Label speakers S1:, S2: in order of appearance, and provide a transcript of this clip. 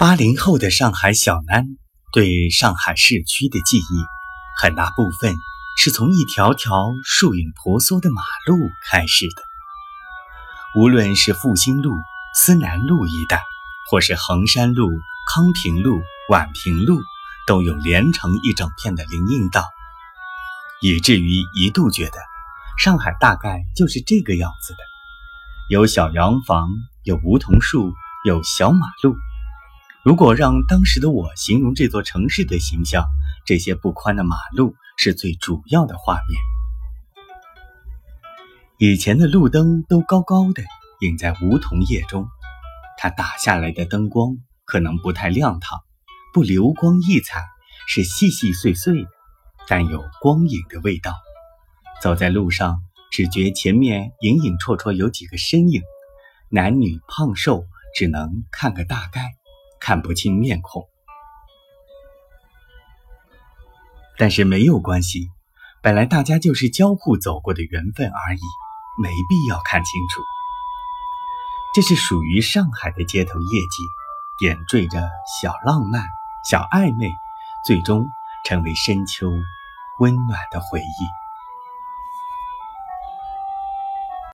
S1: 八零后的上海小南对上海市区的记忆，很大部分是从一条条树影婆娑的马路开始的。无论是复兴路、思南路一带，或是衡山路、康平路、宛平路，都有连成一整片的林荫道，以至于一度觉得上海大概就是这个样子的：有小洋房，有梧桐树，有小马路。如果让当时的我形容这座城市的形象，这些不宽的马路是最主要的画面。以前的路灯都高高的，映在梧桐叶中，它打下来的灯光可能不太亮堂，不流光溢彩，是细细碎碎的，但有光影的味道。走在路上，只觉前面隐隐绰绰有几个身影，男女胖瘦，只能看个大概。看不清面孔，但是没有关系，本来大家就是交互走过的缘分而已，没必要看清楚。这是属于上海的街头夜景，点缀着小浪漫、小暧昧，最终成为深秋温暖的回忆。